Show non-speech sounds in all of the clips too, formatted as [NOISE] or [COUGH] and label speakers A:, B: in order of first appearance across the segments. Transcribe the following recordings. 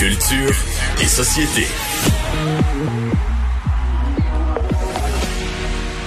A: Culture et société.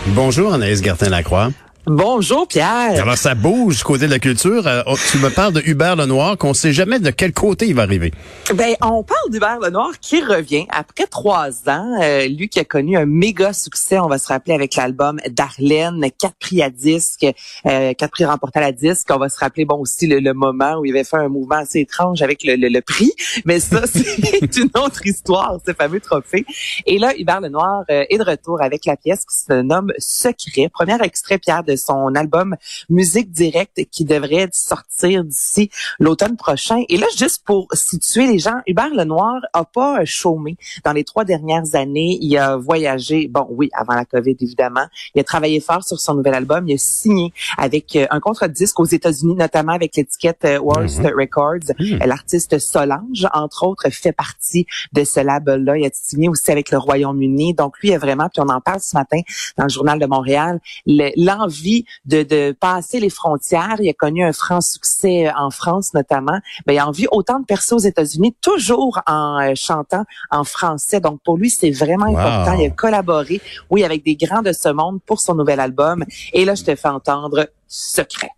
B: Bonjour Anaïs Gertin-Lacroix.
C: Bonjour Pierre.
B: Alors ça bouge du côté de la culture. Euh, oh, tu me parles de Hubert Lenoir, qu'on sait jamais de quel côté il va arriver.
C: Ben on parle d'Hubert Lenoir qui revient après trois ans. Euh, lui qui a connu un méga succès, on va se rappeler avec l'album Darlene, quatre prix à disque, euh, quatre prix remportés à la disque. On va se rappeler bon aussi le, moment où il avait fait un mouvement assez étrange avec le, le, prix, mais ça [LAUGHS] c'est une autre histoire, ce fameux trophée. Et là Hubert Lenoir euh, est de retour avec la pièce qui se nomme Secret. Premier extrait Pierre de son album Musique Directe qui devrait sortir d'ici l'automne prochain. Et là, juste pour situer les gens, Hubert Lenoir a pas chômé dans les trois dernières années. Il a voyagé, bon oui, avant la COVID évidemment. Il a travaillé fort sur son nouvel album. Il a signé avec euh, un contrat de disque aux États-Unis, notamment avec l'étiquette euh, Worst mhm. Records. Mhm. L'artiste Solange, entre autres, fait partie de ce label-là. Il a signé aussi avec le Royaume-Uni. Donc lui, il a vraiment, puis on en parle ce matin dans le Journal de Montréal, l'envie de, de passer les frontières. Il a connu un franc succès euh, en France notamment. Ben, il a envie autant de percer aux États-Unis, toujours en euh, chantant en français. Donc pour lui, c'est vraiment important. Il a collaboré, oui, avec des grands de ce monde pour son nouvel album. Et là, je te fais entendre Secret.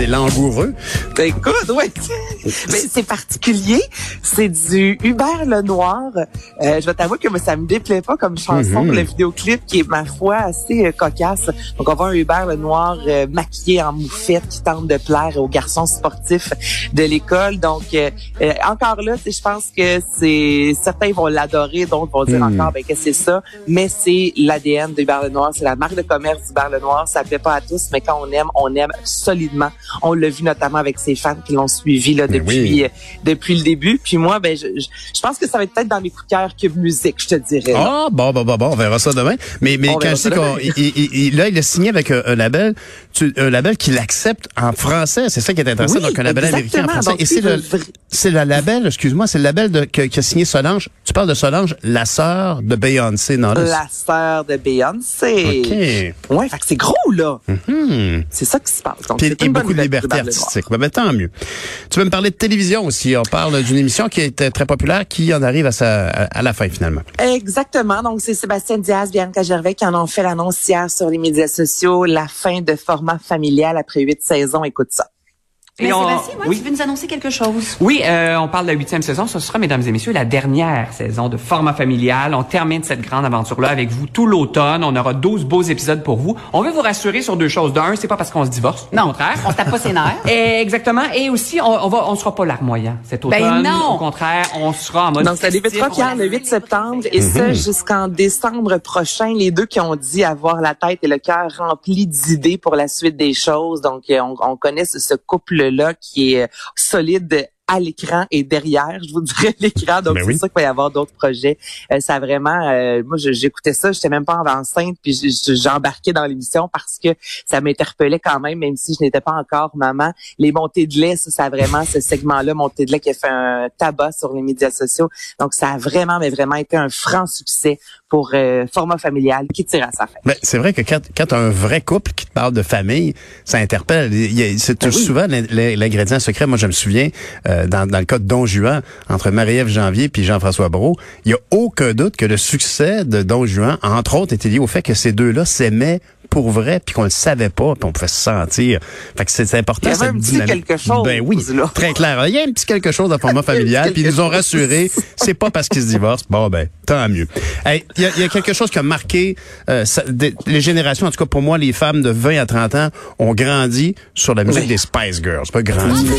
B: C'est langoureux.
C: Ben, écoute, ouais. Mais [LAUGHS] c'est particulier. C'est du Hubert Lenoir. Euh, je vais t'avouer que ça me déplaît pas comme chanson. Mhm. Le vidéoclip qui est, ma foi, assez euh, cocasse. Donc, on voit un Hubert Lenoir euh, maquillé en moufette qui tente de plaire aux garçons sportifs de l'école. Donc, euh, encore là, je pense que c'est certains vont l'adorer, d'autres vont dire mhm. encore ben, que c'est ça. Mais c'est l'ADN d'Hubert Lenoir. C'est la marque de commerce d'Hubert Lenoir. Ça plaît pas à tous, mais quand on aime, on aime solidement. On l'a vu notamment avec ses fans qui l'ont suivi là, depuis euh, depuis le début. Puis moi, ben je, je, pense que ça va être peut-être dans mes coups de cœur Cube Musique, je te dirais.
B: Ah bon, bon, bon, bon, on verra ça demain. Mais mais quand je dis qu'il là, il a signé avec un, label, un label qui l'accepte en français. C'est ça qui est intéressant. donc un label américain en français. Et c'est le c'est le label, excuse-moi, c'est le label de, qui a signé Solange. Tu parles de Solange, la sœur de Beyoncé, non
C: La sœur de Beyoncé. Ok. Ouais, fait que c'est gros là. Mm-hmm. C'est ça qui se passe. Donc,
B: c'est une bonne liberté artistique. Ben, ben, tant mieux. Tu veux me parler de télévision aussi. On parle d'une émission qui était très populaire, qui en arrive à, sa, à la fin finalement.
C: Exactement. Donc, c'est Sébastien Diaz, Bianca Gervais qui en ont fait l'annonce hier sur les médias sociaux. La fin de format familial après huit saisons. Écoute ça.
D: Mais Sébastien, oui. tu veux nous annoncer quelque chose? Oui, euh, on parle de la huitième saison. Ce sera, mesdames et messieurs, la dernière saison de format familial. On termine cette grande aventure-là avec vous tout l'automne. On aura 12 beaux épisodes pour vous. On veut vous rassurer sur deux choses. D'un, c'est pas parce qu'on se divorce.
E: Non. Au contraire. On tape pas ses nerfs. [LAUGHS]
D: exactement. Et aussi, on, on, va, on sera pas larmoyant cet ben automne. Ben non. Au contraire, on sera en mode
C: Donc, ça débutera, Pierre, le 8 septembre. Et ça, mhm. jusqu'en décembre prochain. Les deux qui ont dit avoir la tête et le cœur remplis d'idées pour la suite des choses. Donc, euh, on, on connaît ce couple-là qui est solide à l'écran et derrière, je vous dirais [LAUGHS] l'écran. Donc, ben c'est ça qu'il va y avoir d'autres projets. Euh, ça vraiment, euh, moi, j'écoutais ça, j'étais même pas enceinte, puis j'embarquais dans l'émission parce que ça m'interpellait quand même, même si je n'étais pas encore maman. Les montées de lait, ça, ça a vraiment, ce segment-là, montée de lait qui a fait un tabac sur les médias sociaux. Donc, ça a vraiment, mais vraiment été un franc succès pour euh, format familial qui tire à sa fin.
B: Ben, c'est vrai que quand, quand as un vrai couple qui te parle de famille, ça interpelle. C'est ben souvent l'ingrédient secret. Moi, je me souviens, euh, dans, dans le cas de Don Juan, entre Marie-Ève Janvier puis Jean-François Brault, il y a aucun doute que le succès de Don Juan, entre autres, était lié au fait que ces deux-là s'aimaient pour vrai, puis qu'on le savait pas, puis on pouvait se sentir. Fait que c'est important.
C: Il y avait un petit quelque chose.
B: Ben oui, très clair. Il y a un petit quelque chose de format [LAUGHS] familial, puis ils nous ont rassurés. C'est pas parce qu'ils se divorcent. Bon ben, tant mieux. Il y, a, y, a, quelque chose qui a marqué euh, les générations. En tout cas, pour moi, les femmes de 20 à 30 ans ont grandi sur la musique des Spice Girls. Pas grandi.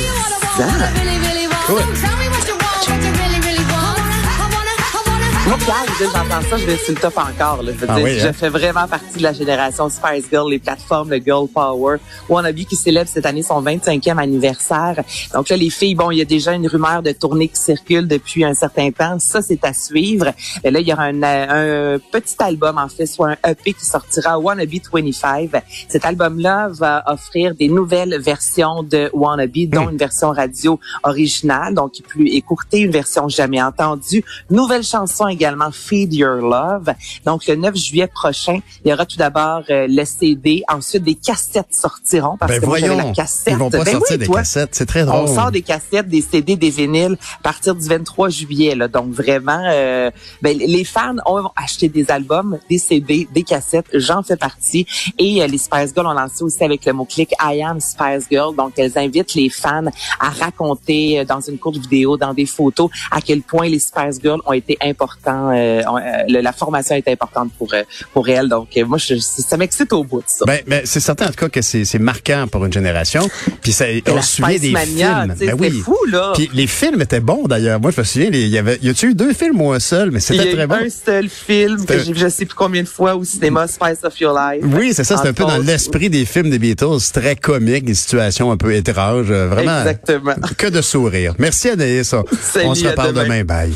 C: J'entends ça, je vais sur le top encore. Là. Je veux ah dire, hein? fais vraiment partie de la génération Spice Girl, les plateformes de Girl Power. Wannabe qui célèbre cette année son 25e anniversaire. Donc là, les filles, bon, il y a déjà une rumeur de tournée qui circule depuis un certain temps. Ça, c'est à suivre. Et là, il y aura un, un, petit album, en fait, soit un EP qui sortira, Wannabe 25. Cet album-là va offrir des nouvelles versions de Wannabe, dont hmm. une version radio originale, donc plus écourtée, une version jamais entendue, nouvelle chanson également Feed Your Love. Donc le 9 juillet prochain, il y aura tout d'abord euh, le CD, ensuite des cassettes sortiront parce
B: ben
C: que
B: voyons,
C: la cassette.
B: Ils vont pas
C: ben
B: sortir des cassettes, c'est très drôle.
C: On sort des cassettes, des CD, des vinyles à partir du 23 juillet là. Donc vraiment euh, ben, les fans ont acheté des albums, des CD, des cassettes, j'en fais partie et euh, les Spice Girls ont lancé aussi avec le mot-clic I am Spice Girl. Donc elles invitent les fans à raconter euh, dans une courte vidéo, dans des photos à quel point les Spice Girls ont été importants euh, euh, la formation est importante pour euh, pour elle. Donc moi, je, ça m'excite au bout de ça.
B: Ben, ben c'est certain en tout cas que c'est marquant pour une génération. Puis ça, on se souvient des films.
C: Ben oui. fou là.
B: Puis les films étaient bons d'ailleurs. Moi, je me souviens, il y avait, y a-tu eu deux films ou un seul, mais c'était très bon.
C: Il y a un seul film que j'ai vu, je sais plus combien de fois au cinéma, Spice of Your Life.
B: Oui, c'est ça. C'est un peu dans l'esprit des films des Beatles, très comique, des situations un peu étranges, vraiment.
C: Exactement.
B: Que de sourire. Merci Anaïs. [LAUGHS] On se reparle demain. Bye.